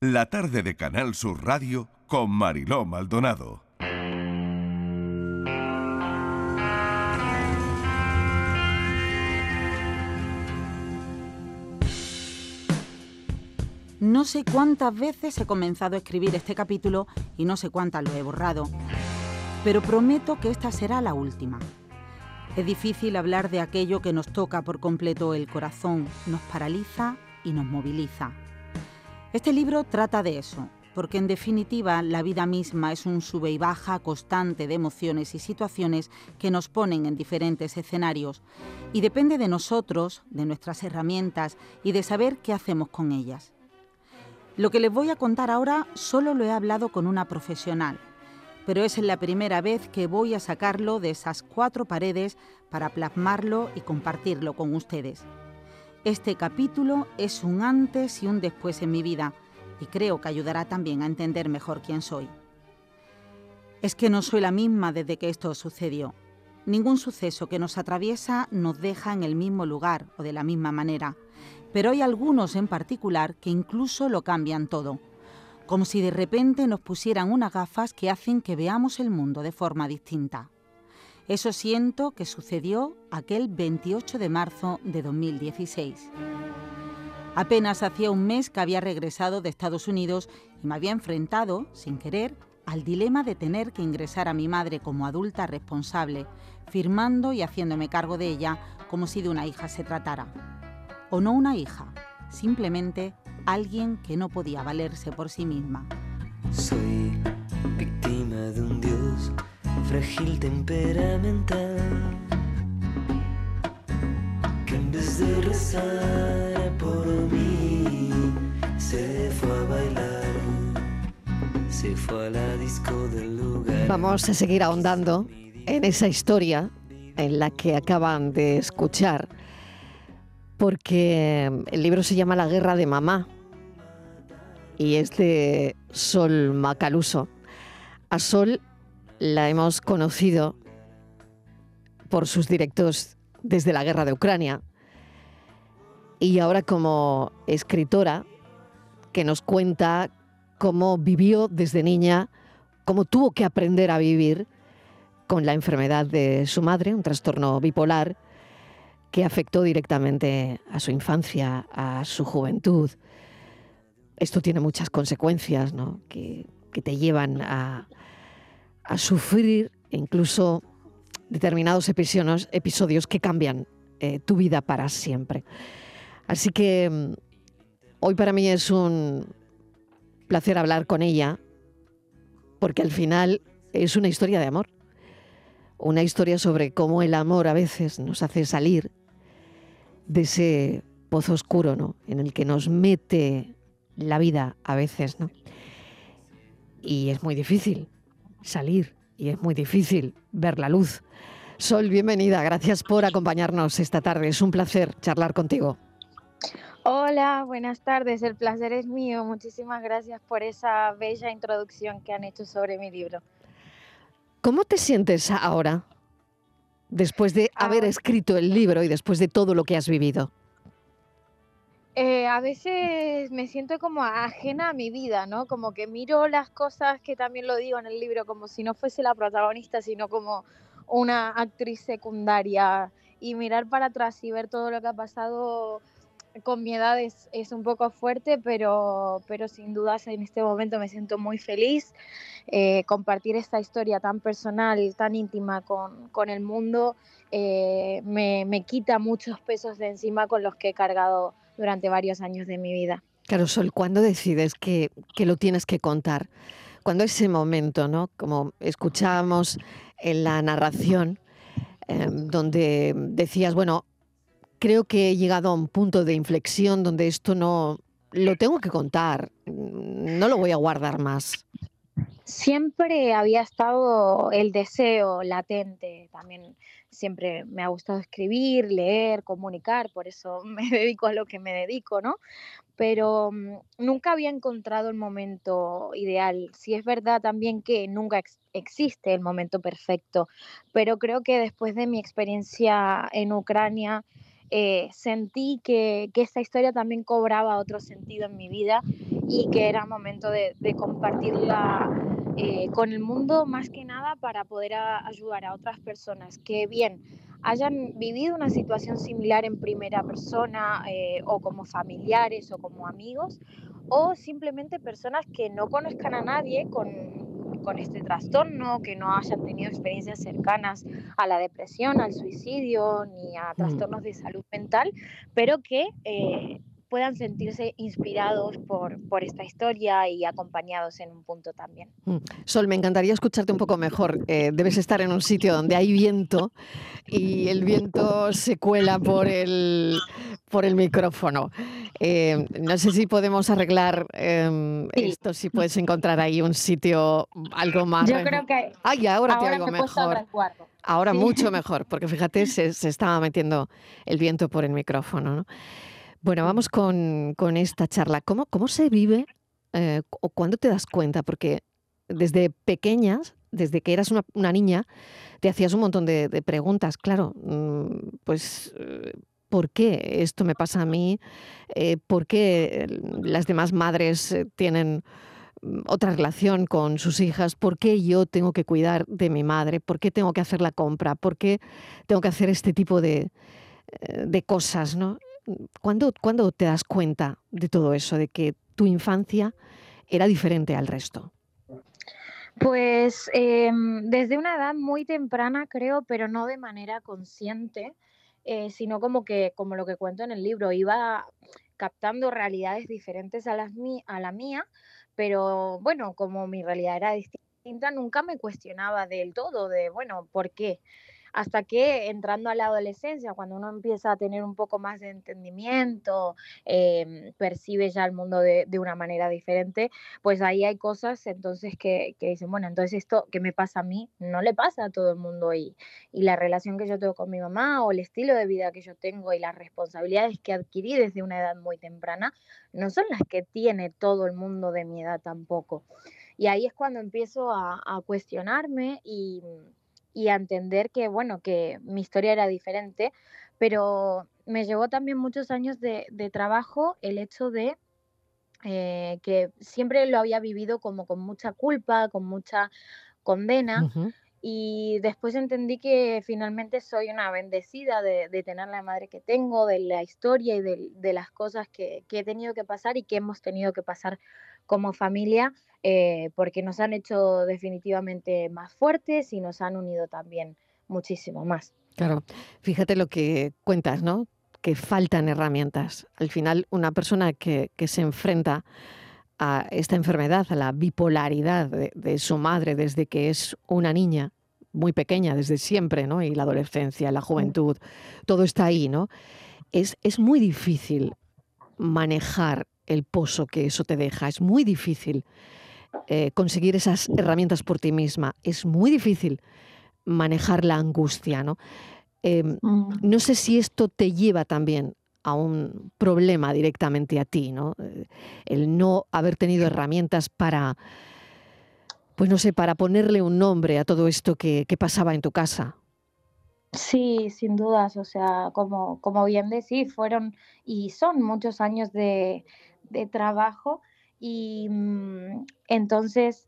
La tarde de Canal Sur Radio con Mariló Maldonado. No sé cuántas veces he comenzado a escribir este capítulo y no sé cuántas lo he borrado, pero prometo que esta será la última. Es difícil hablar de aquello que nos toca por completo el corazón, nos paraliza y nos moviliza. Este libro trata de eso, porque en definitiva la vida misma es un sube y baja constante de emociones y situaciones que nos ponen en diferentes escenarios y depende de nosotros, de nuestras herramientas y de saber qué hacemos con ellas. Lo que les voy a contar ahora solo lo he hablado con una profesional, pero es la primera vez que voy a sacarlo de esas cuatro paredes para plasmarlo y compartirlo con ustedes. Este capítulo es un antes y un después en mi vida y creo que ayudará también a entender mejor quién soy. Es que no soy la misma desde que esto sucedió. Ningún suceso que nos atraviesa nos deja en el mismo lugar o de la misma manera pero hay algunos en particular que incluso lo cambian todo, como si de repente nos pusieran unas gafas que hacen que veamos el mundo de forma distinta. Eso siento que sucedió aquel 28 de marzo de 2016. Apenas hacía un mes que había regresado de Estados Unidos y me había enfrentado, sin querer, al dilema de tener que ingresar a mi madre como adulta responsable, firmando y haciéndome cargo de ella como si de una hija se tratara o no una hija, simplemente alguien que no podía valerse por sí misma. Soy víctima de un frágil temperamental que en vez de rezar por mí se fue a bailar, se fue a la disco del lugar. Vamos a seguir ahondando en esa historia en la que acaban de escuchar porque el libro se llama La guerra de mamá y es de Sol Macaluso. A Sol la hemos conocido por sus directos desde la guerra de Ucrania y ahora como escritora que nos cuenta cómo vivió desde niña, cómo tuvo que aprender a vivir con la enfermedad de su madre, un trastorno bipolar, que afectó directamente a su infancia, a su juventud. Esto tiene muchas consecuencias ¿no? que, te llevan a, sufrir incluso determinados episodios, episodios que cambian eh, tu vida para siempre. Así que mm, hoy para mí es un placer hablar con ella, porque al final es una historia de amor. Una historia sobre cómo el amor a veces nos hace salir de ese pozo oscuro, ¿no? En el que nos mete la vida a veces, ¿no? Y es muy difícil salir y es muy difícil ver la luz. Sol, bienvenida. Gracias por acompañarnos esta tarde. Es un placer charlar contigo. Hola, buenas tardes. El placer es mío. Muchísimas gracias por esa bella introducción que han hecho sobre mi libro. ¿Cómo te sientes ahora? después de haber ah. escrito el libro y después de todo lo que has vivido? Eh, a veces me siento como ajena a mi vida, ¿no? Como que miro las cosas que también lo digo en el libro, como si no fuese la protagonista, sino como una actriz secundaria. Y mirar para atrás y ver todo lo que ha pasado con mi edad es, un poco fuerte, pero, pero sin dudas en este momento me siento muy feliz. Eh, compartir esta historia tan personal, tan íntima con, el mundo, eh, me, quita muchos pesos de encima con los que he cargado durante varios años de mi vida. Claro, Sol, ¿cuándo decides que, lo tienes que contar? Cuando ese momento, ¿no? Como escuchábamos en la narración, em, donde decías, bueno, creo que he llegado a un punto de inflexión donde esto no lo tengo que contar, no lo voy a guardar más. Siempre había estado el deseo latente, también siempre me ha gustado escribir, leer, comunicar, por eso me dedico a lo que me dedico, ¿no? Pero mm, nunca había encontrado el momento ideal. Sí es verdad también que nunca existe el momento perfecto, pero creo que después de mi experiencia en Ucrania, eh, sentí que, que esta historia también cobraba otro sentido en mi vida y que era momento de, de compartirla eh, con el mundo más que nada para poder a- ayudar a otras personas que bien hayan vivido una situación similar en primera persona eh, o como familiares o como amigos o simplemente personas que no conozcan a nadie con, con este trastorno, que no hayan tenido experiencias cercanas a la depresión, al suicidio ni a trastornos de salud mental, pero que eh, puedan sentirse inspirados por, por esta historia y acompañados en un punto también. Mm. Sol, me encantaría escucharte un poco mejor. Eh, debes estar en un sitio donde hay viento y el viento se cuela por el, por el micrófono. Eh, no sé si podemos arreglar em, Sí. esto, si puedes encontrar ahí un sitio algo más. Yo re- creo que Ay, ahora, te ahora oigo me mejor. Ahora Sí. mucho mejor, porque fíjate, se, se estaba metiendo el viento por el micrófono. ¿no? Bueno, vamos con, con esta charla. ¿Cómo, cómo se vive eh, o cuándo te das cuenta? Porque desde pequeñas, desde que eras una, niña, te hacías un montón de, preguntas. Claro, mm, pues, eh, ¿por qué esto me pasa a mí? Eh, ¿Por qué las demás madres tienen mm, otra relación con sus hijas, por qué yo tengo que cuidar de mi madre, por qué tengo que hacer la compra, por qué tengo que hacer este tipo de, de cosas, ¿no? ¿Cuándo, cuándo te das cuenta de todo eso, de que tu infancia era diferente al resto? Pues em, desde una edad muy temprana, creo, pero no de manera consciente, eh, sino como que, como lo que cuento en el libro, iba captando realidades diferentes a, las a la mía, pero bueno, como mi realidad era distinta, nunca me cuestionaba del todo de, bueno, ¿por qué? Hasta que entrando a la adolescencia, cuando uno empieza a tener un poco más de entendimiento, em, percibe ya el mundo de, de una manera diferente, pues ahí hay cosas entonces que, que dicen, bueno, entonces esto que me pasa a mí no le pasa a todo el mundo y, y la relación que yo tengo con mi mamá o el estilo de vida que yo tengo y las responsabilidades que adquirí desde una edad muy temprana no son las que tiene todo el mundo de mi edad tampoco. Y ahí es cuando empiezo a, a cuestionarme y, y a entender que, bueno, que mi historia era diferente, pero me llevó también muchos años de, de trabajo el hecho de eh, que siempre lo había vivido como con mucha culpa, con mucha condena. Y después entendí que finalmente soy una bendecida de, de tener la madre que tengo, de la historia y de, de las cosas que, que he tenido que pasar y que hemos tenido que pasar como familia, eh, porque nos han hecho definitivamente más fuertes y nos han unido también muchísimo más. Claro, fíjate lo que cuentas, ¿no? Que faltan herramientas. Al final, una persona que, que se enfrenta a esta enfermedad, a la bipolaridad de, de su madre desde que es una niña muy pequeña, desde siempre, ¿no? Y la adolescencia, la juventud, todo está ahí, ¿no? Es, es muy difícil manejar el pozo que eso te deja, es muy difícil eh, conseguir esas herramientas por ti misma, es muy difícil manejar la angustia, ¿no? Em, no sé si esto te lleva también a un problema directamente a ti, ¿no? Eh, El no haber tenido herramientas para, pues no sé, para ponerle un nombre a todo esto que, que pasaba en tu casa. Sí, sin dudas, o sea, como, como bien decís, fueron y son muchos años de, de trabajo y mm, entonces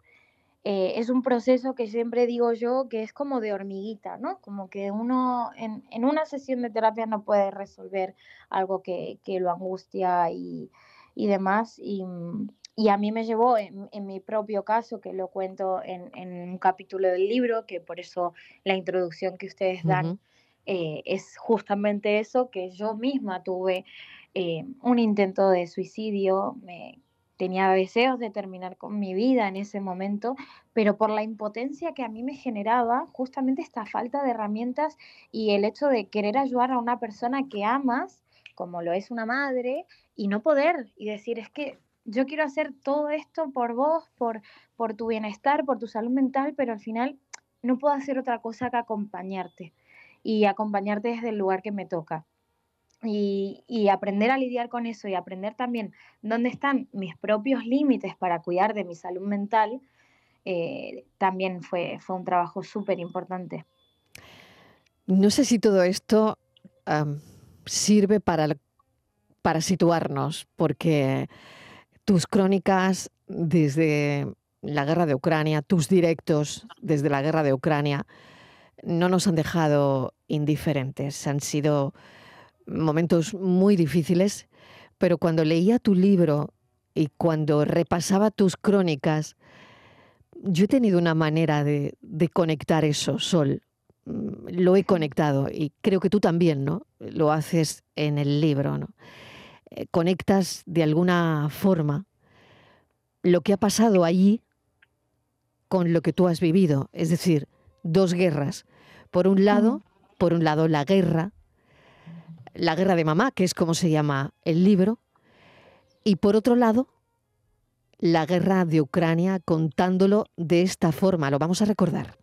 eh, es un proceso que siempre digo yo que es como de hormiguita, ¿no? Como que uno en, en una sesión de terapia no puede resolver algo que, que lo angustia y, y demás. Y, mm, y a mí me llevó, en, en mi propio caso, que lo cuento en, en un capítulo del libro, que por eso la introducción que ustedes dan eh, es justamente eso, que yo misma tuve eh, un intento de suicidio, me, tenía deseos de terminar con mi vida en ese momento, pero por la impotencia que a mí me generaba justamente esta falta de herramientas y el hecho de querer ayudar a una persona que amas, como lo es una madre, y no poder, y decir, es que yo quiero hacer todo esto por vos, por, por tu bienestar, por tu salud mental, pero al final no puedo hacer otra cosa que acompañarte y acompañarte desde el lugar que me toca. Y, aprender a lidiar con eso y aprender también dónde están mis propios límites para cuidar de mi salud mental, eh, también fue, fue un trabajo súper importante. No sé si todo esto sirve para, para situarnos, porque tus crónicas desde la guerra de Ucrania, tus directos desde la guerra de Ucrania, no nos han dejado indiferentes. Han sido momentos muy difíciles, pero cuando leía tu libro y cuando repasaba tus crónicas, yo he tenido una manera de, conectar eso, Sol. Mm, lo he conectado y creo que tú también, ¿no? Lo haces en el libro, ¿no? Eh, conectas de alguna forma lo que ha pasado allí con lo que tú has vivido, es decir, dos guerras. Por un lado, por un lado la guerra, la guerra de mamá, que es como se llama el libro, y por otro lado, la guerra de Ucrania contándolo de esta forma. Lo vamos a recordar.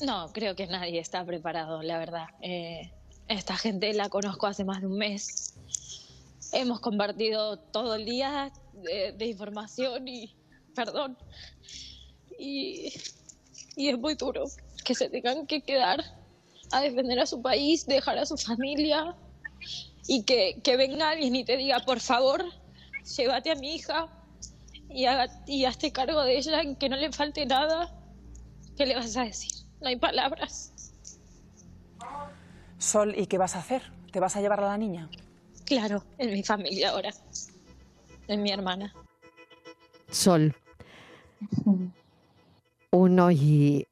No, creo que nadie está preparado, la verdad. Eh, esta gente la conozco hace más de un mes. Hemos compartido todo el día de, información y, perdón, y, y es muy duro que se tengan que quedar a defender a su país, dejar a su familia y que, que venga alguien y te diga, por favor, llévate a mi hija y, haga, y hazte cargo de ella, que no le falte nada. ¿Qué le vas a decir? No hay palabras. Sol, ¿y qué vas a hacer? ¿Te vas a llevar a la niña? Claro, en mi familia ahora. En mi hermana. Sol. Uno y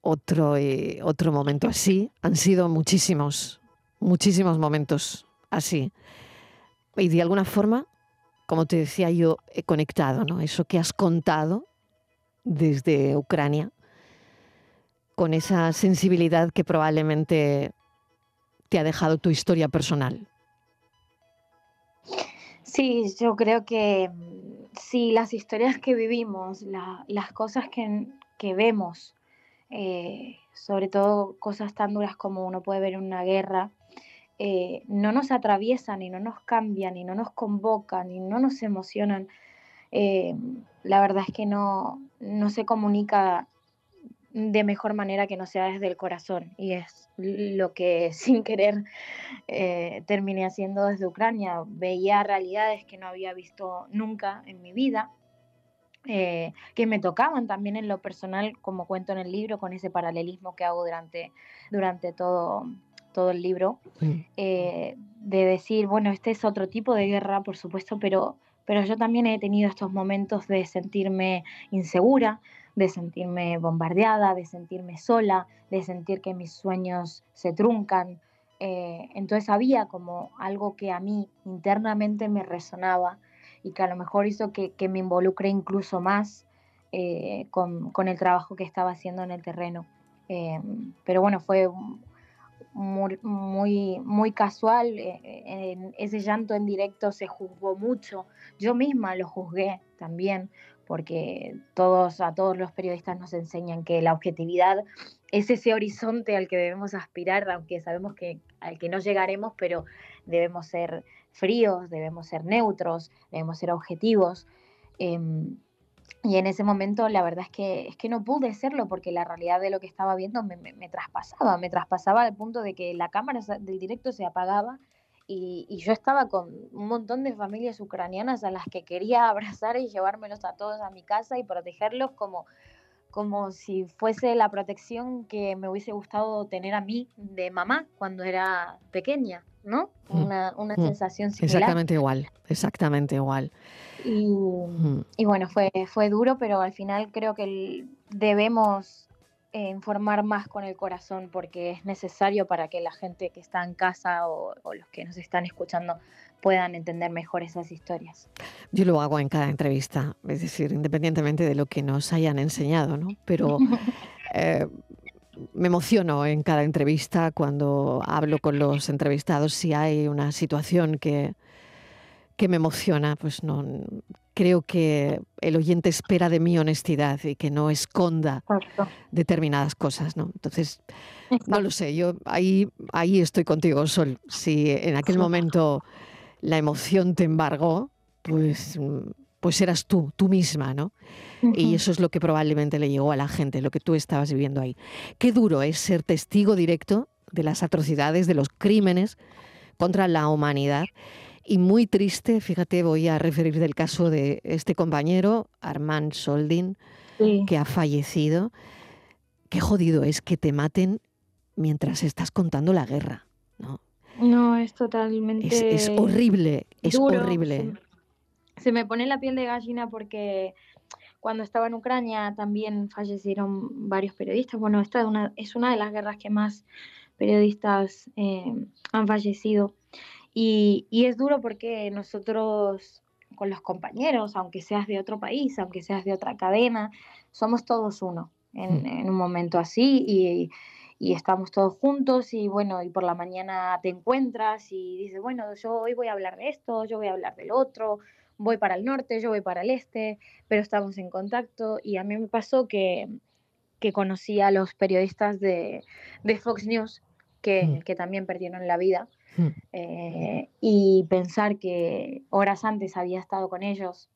otro, y otro momento así. Han sido muchísimos, muchísimos momentos así. Y de alguna forma como te decía yo, he conectado, ¿no? Eso que has contado desde Ucrania, con esa sensibilidad que probablemente te ha dejado tu historia personal. Sí, yo creo que mm, sí, las historias que vivimos, las cosas que, vemos, eh, sobre todo cosas tan duras como uno puede ver en una guerra, eh, no nos atraviesan y no nos cambian y no nos convocan y no nos emocionan, eh, la verdad es que no, no se comunica de mejor manera que no sea desde el corazón. Y es lo que sin querer eh, terminé haciendo desde Ucrania. Veía realidades que no había visto nunca en mi vida, que me tocaban también en lo personal, como cuento en el libro, con ese paralelismo que hago durante, durante todo, todo el libro, eh, de decir, bueno, este es otro tipo de guerra, por supuesto, pero, pero yo también he tenido estos momentos de sentirme insegura, de sentirme bombardeada, de sentirme sola, de sentir que mis sueños se truncan. Eh, entonces había como algo que a mí internamente me resonaba y que a lo mejor hizo que, me involucre incluso más eh, con, con, el trabajo que estaba haciendo en el terreno. pero bueno, fue muy, muy, casual. Eh, eh, ese llanto en directo se juzgó mucho. Yo misma lo juzgué también, porque todos, a todos los periodistas nos enseñan que la objetividad es ese horizonte al que debemos aspirar, aunque sabemos que al que no llegaremos, pero debemos ser fríos, debemos ser neutros, debemos ser objetivos. Em, y en ese momento la verdad es que, es que no pude serlo porque la realidad de lo que estaba viendo me, me, traspasaba, me traspasaba al punto de que la cámara del directo se apagaba y, y, yo estaba con un montón de familias ucranianas a las que quería abrazar y llevármelos a todos a mi casa y protegerlos como, como si fuese la protección que me hubiese gustado tener a mí de mamá cuando era pequeña, ¿no? Mm. Una, una mm. sensación similar. Exactamente igual, exactamente igual. Y, bueno, fue, fue duro, pero al final creo que debemos eh, informar más con el corazón porque es necesario para que la gente que está en casa o, los que nos están escuchando puedan entender mejor esas historias. Yo lo hago en cada entrevista, es decir, independientemente de lo que nos hayan enseñado, ¿no? Pero eh, me emociono en cada entrevista cuando hablo con los entrevistados si hay una situación que, que me emociona, pues no creo que el oyente espera de mi honestidad y que no esconda determinadas cosas, ¿no? Entonces, no lo sé, yo ahí, ahí estoy contigo, Sol. Si en aquel momento la emoción te embargó, pues, pues eras tú, tú misma, ¿no? Y eso es lo que probablemente le llegó a la gente, lo que tú estabas viviendo ahí. Qué duro es ser testigo directo de las atrocidades, de los crímenes contra la humanidad Y muy triste, fíjate, voy a referir del caso de este compañero, Armand Soldin, Sí. que ha fallecido. Qué jodido es que te maten mientras estás contando la guerra, ¿no? No, es totalmente Es, es horrible, es duro. horrible. Se, se me pone la piel de gallina porque cuando estaba en Ucrania también fallecieron varios periodistas. Bueno, esta es una, es una de las guerras que más periodistas eh, han fallecido. Y, y es duro porque nosotros con los compañeros, aunque seas de otro país, aunque seas de otra cadena, somos todos uno en, Mm. en un momento así y, y estamos todos juntos y bueno, y por la mañana te encuentras y dices, bueno, yo hoy voy a hablar de esto, yo voy a hablar del otro, voy para el norte, yo voy para el este, pero estamos en contacto y a mí me pasó que, que conocí a los periodistas de, de Fox News que, Mm. que también perdieron la vida Mm. eh, y pensar que horas antes había estado con ellos,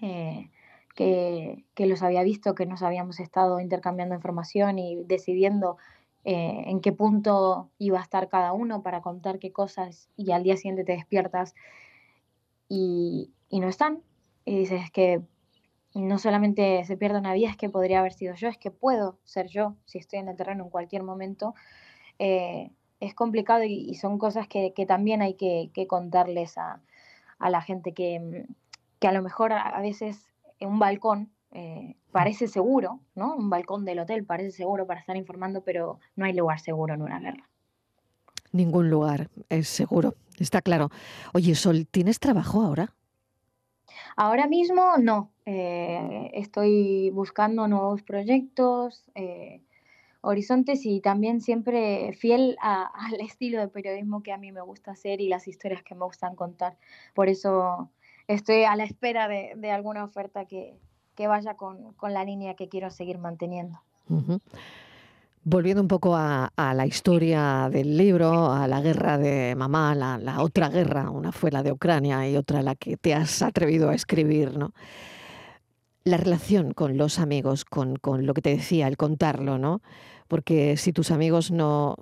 eh, que, que los había visto, que nos habíamos estado intercambiando información y decidiendo eh, en qué punto iba a estar cada uno para contar qué cosas y al día siguiente te despiertas y, y no están. Y dices que no solamente se pierde una vida, es que podría haber sido yo, es que puedo ser yo si estoy en el terreno en cualquier momento. Eh, es complicado y, y son cosas que, que también hay que, que contarles a, a la gente que, que a lo mejor a veces en un balcón eh, parece seguro, ¿no? Un balcón del hotel parece seguro para estar informando, pero no hay lugar seguro en una guerra. Ningún lugar es seguro, está claro. Oye, Sol, ¿tienes trabajo ahora? Ahora mismo no, eh, estoy buscando nuevos proyectos, eh, horizontes y también siempre fiel a- al estilo de periodismo que a mí me gusta hacer y las historias que me gustan contar. Por eso estoy a la espera de, alguna oferta que, vaya con, la línea que quiero seguir manteniendo. Volviendo un poco a, la historia del libro, a la guerra de mamá, la, la otra guerra, una fue la de Ucrania y otra la que te has atrevido a escribir, ¿no? La relación con los amigos, con, con lo que te decía, el contarlo, ¿no? Porque si tus amigos no,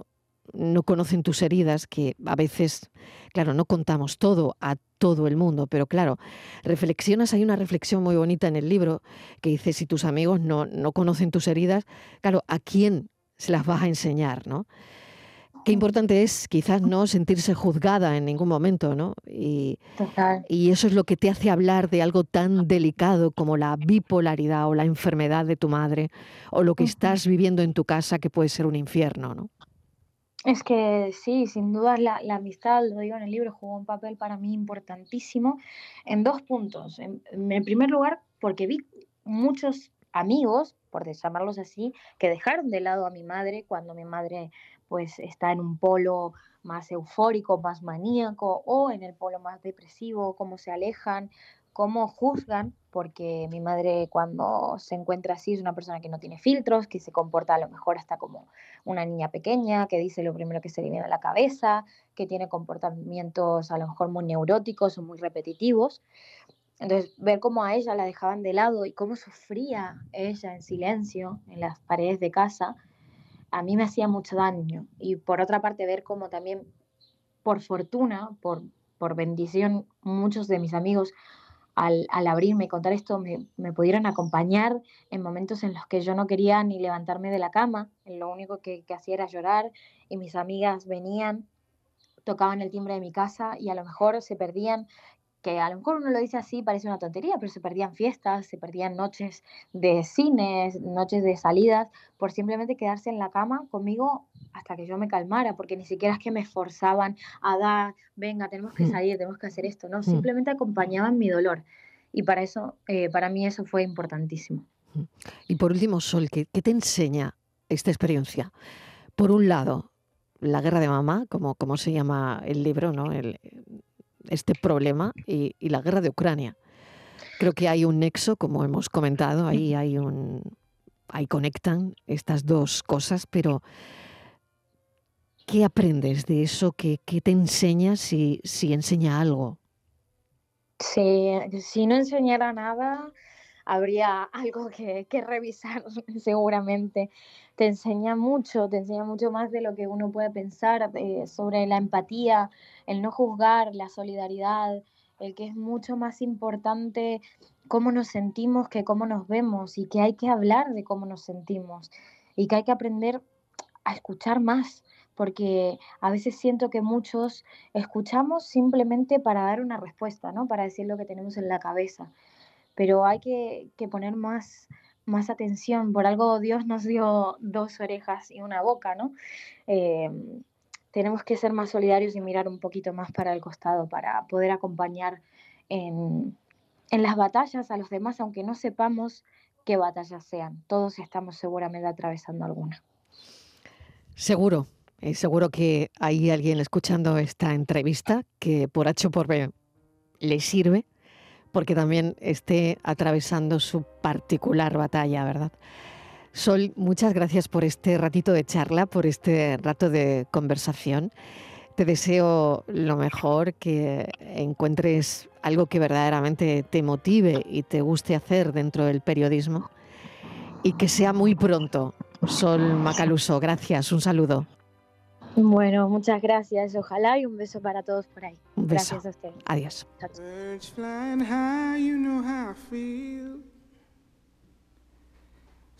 no conocen tus heridas, que a veces, claro, no contamos todo a todo el mundo, pero claro, reflexionas, hay una reflexión muy bonita en el libro que dice, si tus amigos no, no conocen tus heridas, claro, ¿a quién se las vas a enseñar, no? Qué importante es quizás no sentirse juzgada en ningún momento, ¿no? Y, Total. y eso es lo que te hace hablar de algo tan delicado como la bipolaridad o la enfermedad de tu madre o lo que estás viviendo en tu casa que puede ser un infierno, ¿no? Es que sí, sin duda la, amistad, lo digo en el libro, jugó un papel para mí importantísimo en dos puntos. En, en primer lugar, porque vi muchos amigos, por llamarlos así, que dejaron de lado a mi madre cuando mi madre pues está en un polo más eufórico, más maníaco o en el polo más depresivo, cómo se alejan, cómo juzgan, porque mi madre cuando se encuentra así es una persona que no tiene filtros, que se comporta a lo mejor hasta como una niña pequeña, que dice lo primero que se le viene a la cabeza, que tiene comportamientos a lo mejor muy neuróticos o muy repetitivos. Entonces, ver cómo a ella la dejaban de lado y cómo sufría ella en silencio en las paredes de casa, a mí me hacía mucho daño. Y por otra parte, ver cómo también, por fortuna, por, por bendición, muchos de mis amigos al, abrirme y contar esto me, me pudieron acompañar en momentos en los que yo no quería ni levantarme de la cama, lo único que, que hacía era llorar y mis amigas venían, tocaban el timbre de mi casa y a lo mejor se perdían, que a lo mejor uno lo dice así, parece una tontería, pero se perdían fiestas, se perdían noches de cines, noches de salidas, por simplemente quedarse en la cama conmigo hasta que yo me calmara, porque ni siquiera es que me esforzaban a dar, venga, tenemos que Mm. salir, tenemos que hacer esto, no, Mm. simplemente acompañaban mi dolor. Y para eso, eh, para mí eso fue importantísimo. Y por último, Sol, ¿qué, qué te enseña esta experiencia? Por un lado, la guerra de mamá, como, como se llama el libro, ¿no? El- este problema, y, y la guerra de Ucrania. Creo que hay un nexo, como hemos comentado, ahí hay un. Ahí conectan estas dos cosas, pero ¿qué aprendes de eso? ¿Qué, qué te enseña si, si enseña algo? Si, si no enseñara nada, habría algo que, revisar seguramente. Te enseña mucho, te enseña mucho más de lo que uno puede pensar eh, sobre la empatía, el no juzgar, la solidaridad, el que es mucho más importante cómo nos sentimos que cómo nos vemos y que hay que hablar de cómo nos sentimos y que hay que aprender a escuchar más, porque a veces siento que muchos escuchamos simplemente para dar una respuesta, ¿no? Para decir lo que tenemos en la cabeza. Pero hay que, poner más, más atención. Por algo Dios nos dio dos orejas y una boca, ¿no? Em, tenemos que ser más solidarios y mirar un poquito más para el costado para poder acompañar en, en las batallas a los demás, aunque no sepamos qué batallas sean. Todos estamos seguramente atravesando alguna. Seguro, y seguro que hay alguien escuchando esta entrevista que por H o por B le sirve, porque también esté atravesando su particular batalla, ¿verdad? Sol, muchas gracias por este ratito de charla, por este rato de conversación. Te deseo lo mejor, que encuentres algo que verdaderamente te motive y te guste hacer dentro del periodismo y que sea muy pronto. Sol Macaluso, gracias, un saludo. Bueno, muchas gracias, ojalá y un beso para todos por ahí. Un beso. Gracias a usted. Adiós.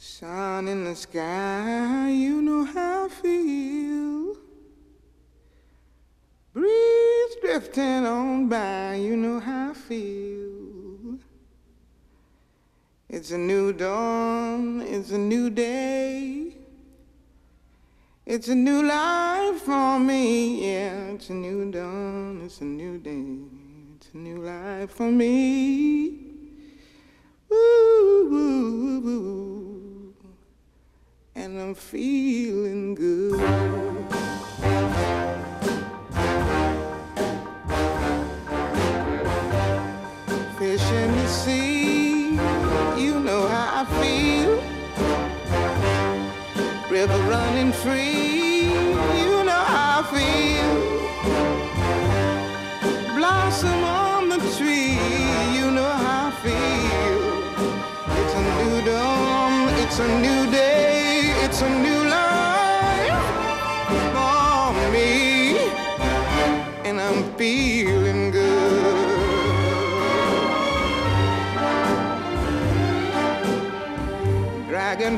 Sun in the sky, you know how I feel. Breeze drifting on by, you know how I feel. It's a new dawn, it's a new day. It's a new life for me, yeah. It's a new dawn, it's a new day. It's a new life for me. Ooh, ooh, ooh, and I'm feeling good. Fish in the sea, you know how I feel. River running free,